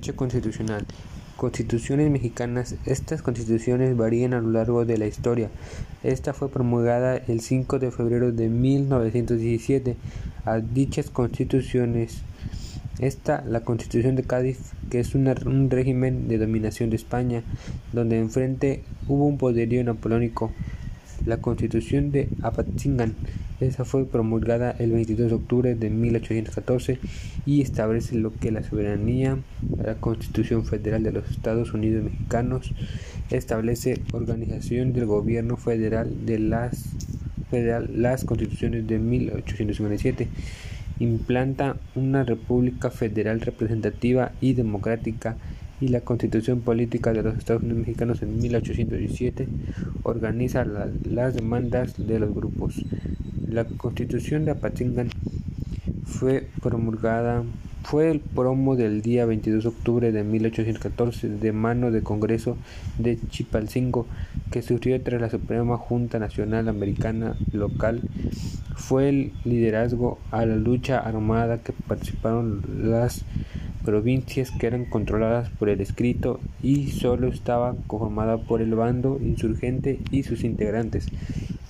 Derecho constitucional. Constituciones mexicanas. Estas constituciones varían a lo largo de la historia. Esta fue promulgada el 5 de febrero de 1917. A dichas constituciones, esta, la Constitución de Cádiz, que es un régimen de dominación de España, donde enfrente hubo un poderío napoleónico. La Constitución de Apatzingán. Esa fue promulgada el 22 de octubre de 1814 y establece lo que la soberanía, la Constitución Federal de los Estados Unidos Mexicanos, establece organización del gobierno federal de las, federal, las constituciones de 1857, implanta una república federal representativa y democrática y la Constitución Política de los Estados Unidos Mexicanos en 1817 organiza las demandas de los grupos la Constitución de Apatzingán fue promulgada fue el promo del día 22 de octubre de 1814 de mano del Congreso de Chipalcingo que surgió tras la Suprema Junta Nacional Americana local. Fue el liderazgo a la lucha armada que participaron las provincias que eran controladas por el escrito y solo estaba conformada por el bando insurgente y sus integrantes.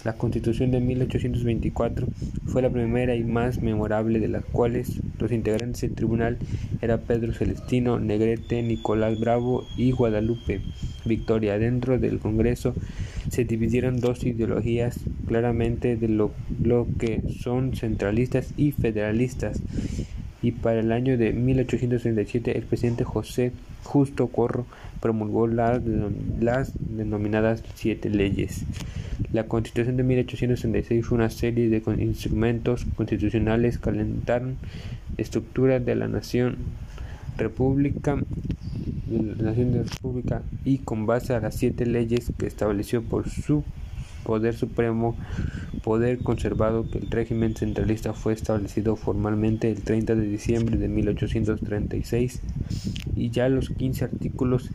La Constitución de 1824 fue la primera y más memorable de las cuales los integrantes del tribunal eran Pedro Celestino, Negrete, Nicolás Bravo y Guadalupe Victoria. Dentro del Congreso se dividieron dos ideologías claramente de lo, lo que son centralistas y federalistas y para el año de 1837 el presidente José Justo Corro promulgó las, denominadas siete leyes. La Constitución de 1866 fue una serie de instrumentos constitucionales que alentaron la estructura de la nación república la nación de república y con base a las siete leyes que estableció por su poder supremo, poder conservado que el régimen centralista fue establecido formalmente el 30 de diciembre de 1836 y ya los 15 artículos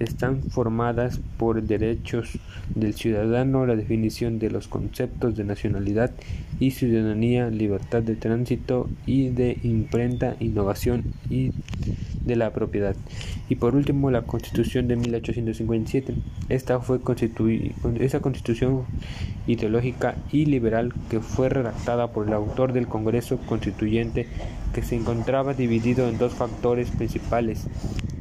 están formadas por derechos del ciudadano, la definición de los conceptos de nacionalidad y ciudadanía, libertad de tránsito y de imprenta, innovación y de la propiedad. Y por último, la Constitución de 1857. Esta fue esa constitución ideológica y liberal que fue redactada por el autor del Congreso Constituyente que se encontraba dividido en dos factores principales.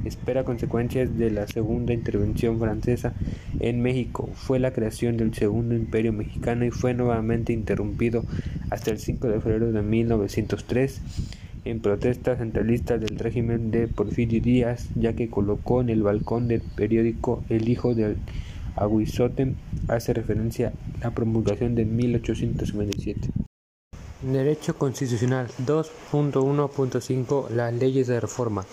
Espera consecuencias de la segunda intervención francesa en México. Fue la creación del segundo imperio mexicano y fue nuevamente interrumpido hasta el 5 de febrero de 1903 en protesta centralista del régimen de Porfirio Díaz, ya que colocó en el balcón del periódico El Hijo del Aguizote, hace referencia a la promulgación de 1857. Derecho Constitucional 2.1.5 Las leyes de reforma.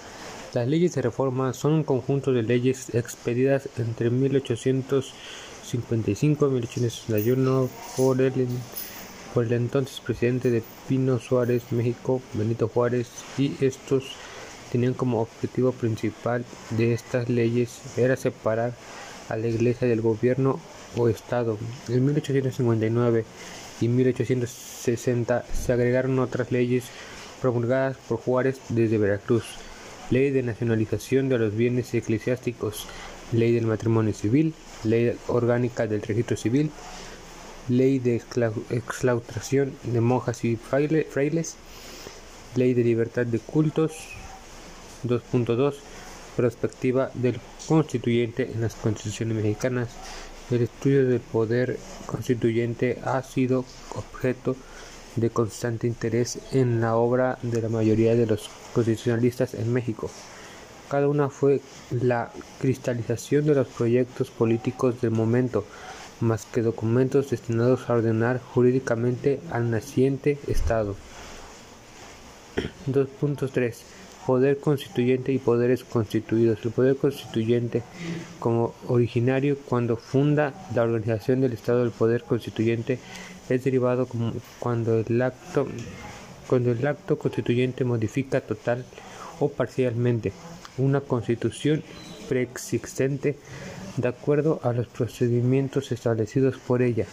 Las leyes de reforma son un conjunto de leyes expedidas entre 1855 y 1861 por el por el entonces presidente de Pino Suárez, México, Benito Juárez, y estos tenían como objetivo principal de estas leyes era separar a la iglesia del gobierno o Estado. En 1859 y 1860 se agregaron otras leyes promulgadas por Juárez desde Veracruz. Ley de nacionalización de los bienes eclesiásticos, ley del matrimonio civil, ley orgánica del registro civil, ley de exclaustración de monjas y frailes, ley de libertad de cultos. 2.2, perspectiva del constituyente en las constituciones mexicanas. El estudio del poder constituyente ha sido objeto de constante interés en la obra de la mayoría de los constitucionalistas en México. Cada una fue la cristalización de los proyectos políticos del momento, más que documentos destinados a ordenar jurídicamente al naciente Estado. 2.3 Poder constituyente y poderes constituidos. El poder constituyente como originario cuando funda la organización del Estado del poder constituyente es derivado cuando el acto cuando el acto constituyente modifica total o parcialmente una constitución preexistente de acuerdo a los procedimientos establecidos por ella.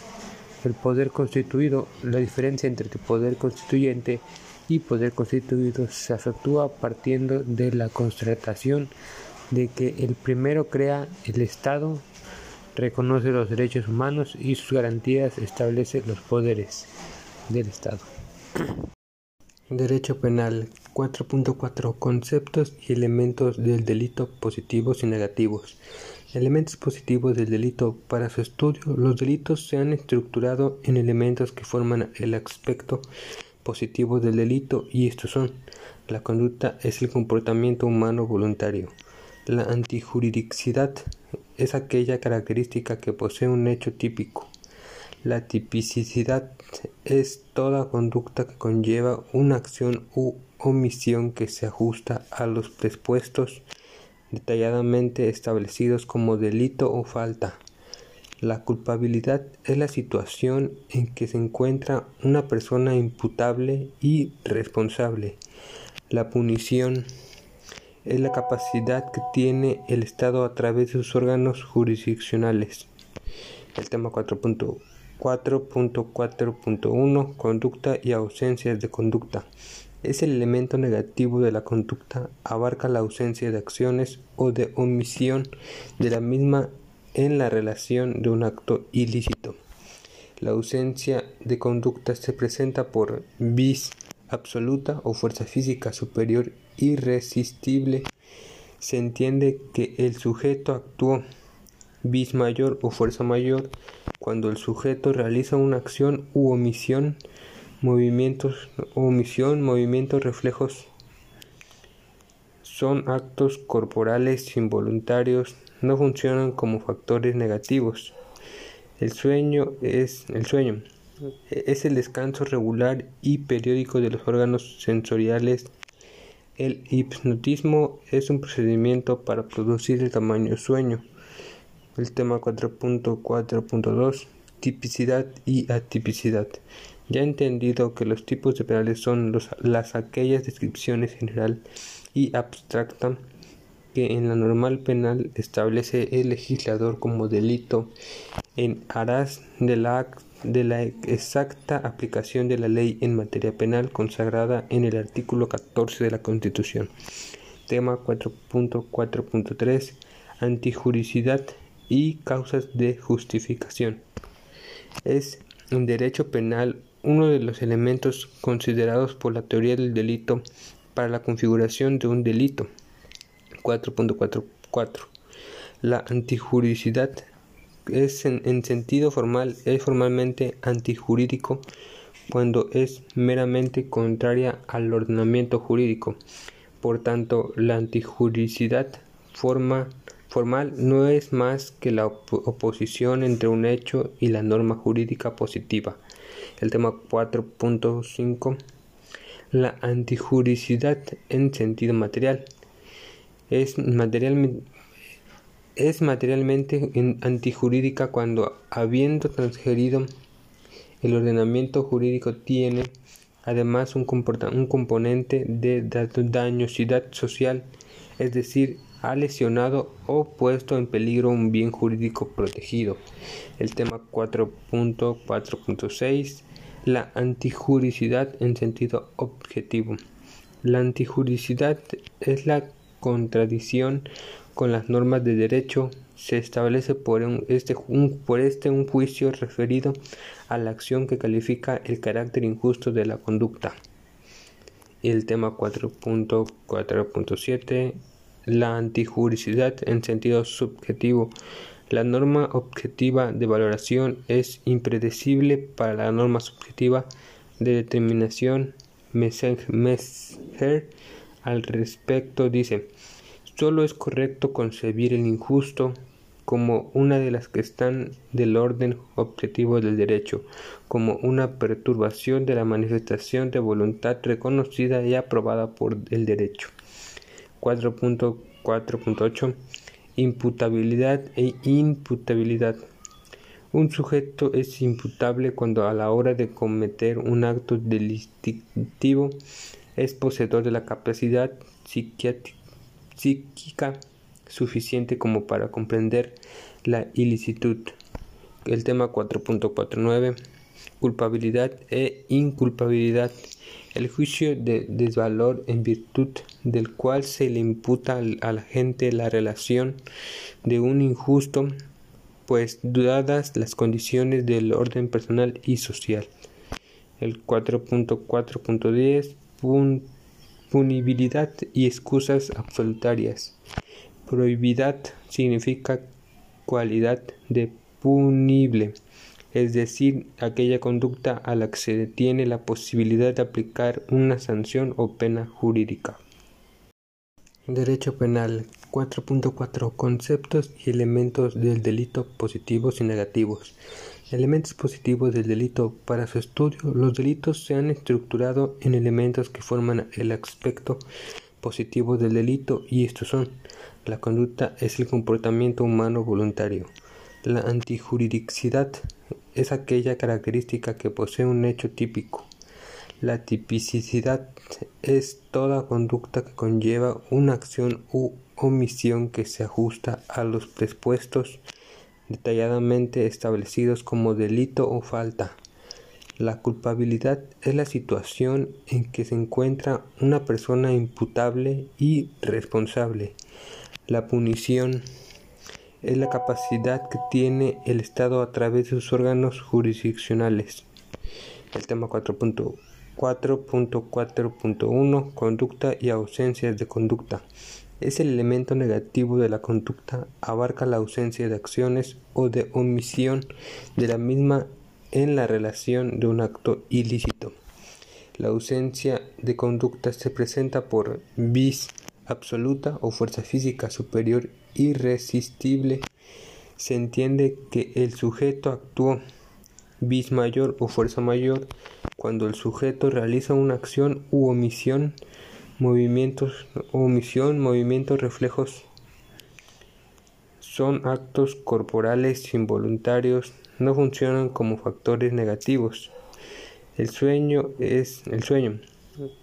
El poder constituido, la diferencia entre el poder constituyente y poder constituido se efectúa partiendo de la constatación de que el primero crea el Estado, reconoce los derechos humanos y sus garantías establece los poderes del Estado. Derecho Penal 4.4 Conceptos y elementos del delito positivos y negativos. Elementos positivos del delito. Para su estudio, los delitos se han estructurado en elementos que forman el aspecto positivo del delito y estos son la conducta es el comportamiento humano voluntario. La antijuridicidad es aquella característica que posee un hecho típico. La tipicidad es toda conducta que conlleva una acción u omisión que se ajusta a los presupuestos detalladamente establecidos como delito o falta. La culpabilidad es la situación en que se encuentra una persona imputable y responsable. La punición es la capacidad que tiene el Estado a través de sus órganos jurisdiccionales. El tema 4.1 4.4.1 Conducta y ausencias de conducta. Es el elemento negativo de la conducta, abarca la ausencia de acciones o de omisión de la misma en la relación de un acto ilícito. La ausencia de conducta se presenta por vis absoluta o fuerza física superior irresistible. Se entiende que el sujeto actuó bis mayor o fuerza mayor cuando el sujeto realiza una acción u omisión, movimientos, omisión, movimientos, reflejos son actos corporales involuntarios, no funcionan como factores negativos. El sueño es el sueño es el descanso regular y periódico de los órganos sensoriales. El hipnotismo es un procedimiento para producir el tamaño sueño. El tema 4.4.2 Tipicidad y atipicidad. Ya he entendido que los tipos de penales son las aquellas descripciones general y abstracta que en la normal penal establece el legislador como delito en aras de la, de la exacta aplicación de la ley en materia penal consagrada en el artículo 14 de la Constitución. Tema 4.4.3 Antijuricidad y causas de justificación. Es en derecho penal uno de los elementos considerados por la teoría del delito para la configuración de un delito. 4.44 La antijuricidad es en, sentido formal es formalmente antijurídico cuando es meramente contraria al ordenamiento jurídico. Por tanto, la antijuricidad forma formal no es más que la oposición entre un hecho y la norma jurídica positiva. El tema 4.5 La antijuricidad en sentido material es, es materialmente antijurídica cuando, habiendo transgerido el ordenamiento jurídico, tiene además un, un componente de dañosidad social, es decir, ha lesionado o puesto en peligro un bien jurídico protegido. El tema 4.4.6 La antijuricidad en sentido objetivo. La antijuricidad es la contradicción con las normas de derecho. Se establece por, este, un, por este un juicio referido a la acción que califica el carácter injusto de la conducta. El tema 4.4.7 la antijuricidad en sentido subjetivo. La norma objetiva de valoración es impredecible para la norma subjetiva de determinación. Messer al respecto dice, solo es correcto concebir el injusto como una de las que están del orden objetivo del derecho, como una perturbación de la manifestación de voluntad reconocida y aprobada por el derecho. 4.4.8 Imputabilidad e imputabilidad. Un sujeto es imputable cuando a la hora de cometer un acto delictivo es poseedor de la capacidad psíquica suficiente como para comprender la ilicitud. El tema 4.49 culpabilidad e inculpabilidad. El juicio de desvalor en virtud del cual se le imputa a la gente la relación de un injusto, pues dadas las condiciones del orden personal y social. El 4.4.10 Punibilidad y excusas absolutarias. Prohibidad significa cualidad de punible es decir, aquella conducta a la que se tiene la posibilidad de aplicar una sanción o pena jurídica. Derecho Penal 4.4 Conceptos y elementos del delito positivos y negativos. Elementos positivos del delito. Para su estudio, los delitos se han estructurado en elementos que forman el aspecto positivo del delito y estos son la conducta es el comportamiento humano voluntario. La antijuridicidad es aquella característica que posee un hecho típico. La tipicidad es toda conducta que conlleva una acción u omisión que se ajusta a los presupuestos detalladamente establecidos como delito o falta. La culpabilidad es la situación en que se encuentra una persona imputable y responsable. La punición es la capacidad que tiene el Estado a través de sus órganos jurisdiccionales. El tema 4.4.1 Conducta y ausencias de conducta. Es el elemento negativo de la conducta, abarca la ausencia de acciones o de omisión de la misma en la relación de un acto ilícito. La ausencia de conducta se presenta por vis absoluta o fuerza física superior irresistible, se entiende que el sujeto actuó bis mayor o fuerza mayor cuando el sujeto realiza una acción u omisión, movimientos, omisión, movimientos, reflejos son actos corporales involuntarios, no funcionan como factores negativos. El sueño es el sueño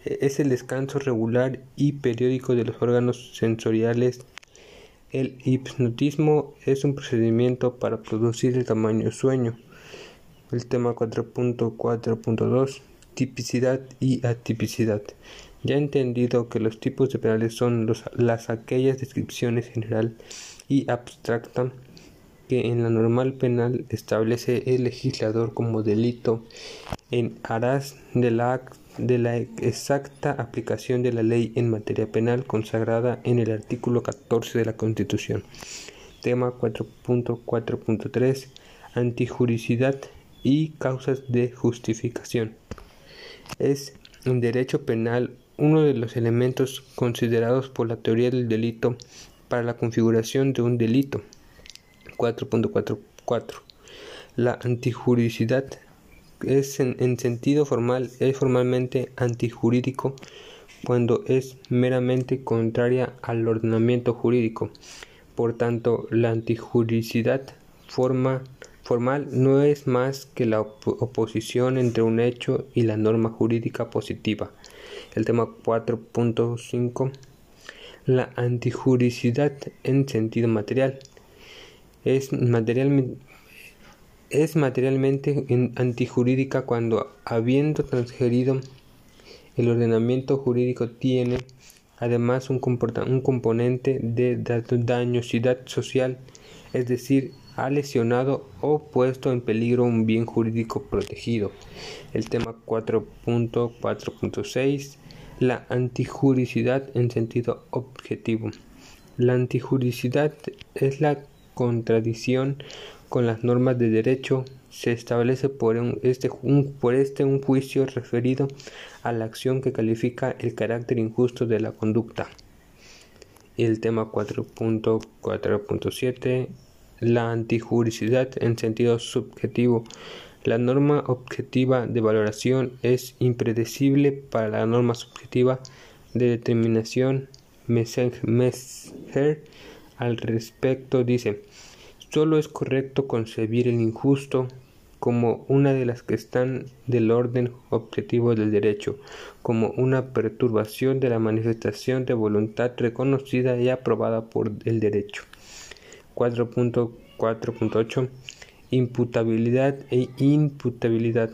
es el descanso regular y periódico de los órganos sensoriales el hipnotismo es un procedimiento para producir el tamaño sueño. El tema 4.4.2 Tipicidad y atipicidad. Ya he entendido que los tipos de penales son los, las aquellas descripciones general y abstracta que en la normal penal establece el legislador como delito en aras de la de la exacta aplicación de la ley en materia penal consagrada en el artículo 14 de la Constitución. Tema 4.4.3 Antijuricidad y causas de justificación. Es en derecho penal uno de los elementos considerados por la teoría del delito para la configuración de un delito. 4.44 La antijuricidad es en, sentido formal, es formalmente antijurídico cuando es meramente contraria al ordenamiento jurídico. Por tanto, la antijuricidad forma, formal no es más que la oposición entre un hecho y la norma jurídica positiva. El tema 4.5 La antijuricidad en sentido material. Es materialmente es materialmente antijurídica cuando, habiendo transgerido el ordenamiento jurídico, tiene además un, un componente de dañosidad social, es decir, ha lesionado o puesto en peligro un bien jurídico protegido. El tema 4.4.6 La antijuricidad en sentido objetivo. La antijuricidad es la contradicción con las normas de derecho se establece por, este, un, por este un juicio referido a la acción que califica el carácter injusto de la conducta. El tema 4.4.7 La antijuricidad en sentido subjetivo. La norma objetiva de valoración es impredecible para la norma subjetiva de determinación. Messenger al respecto dice Solo es correcto concebir el injusto como una de las que están del orden objetivo del derecho, como una perturbación de la manifestación de voluntad reconocida y aprobada por el derecho. 4.4.8 imputabilidad e imputabilidad.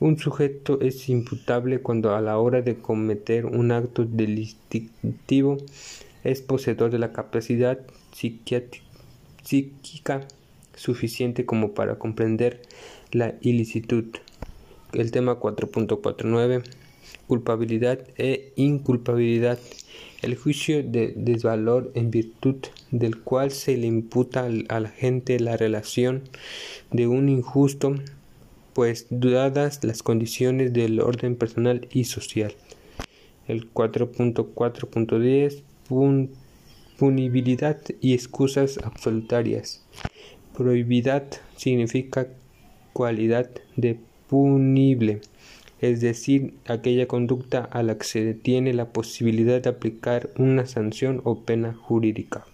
Un sujeto es imputable cuando a la hora de cometer un acto delictivo es poseedor de la capacidad psíquica suficiente como para comprender la ilicitud. El tema 4.49 culpabilidad e inculpabilidad. El juicio de desvalor en virtud del cual se le imputa a la gente la relación de un injusto, pues dadas las condiciones del orden personal y social. El 4.4.10 punibilidad y excusas absolutarias. Prohibidad significa cualidad de punible, es decir, aquella conducta a la que se detiene la posibilidad de aplicar una sanción o pena jurídica.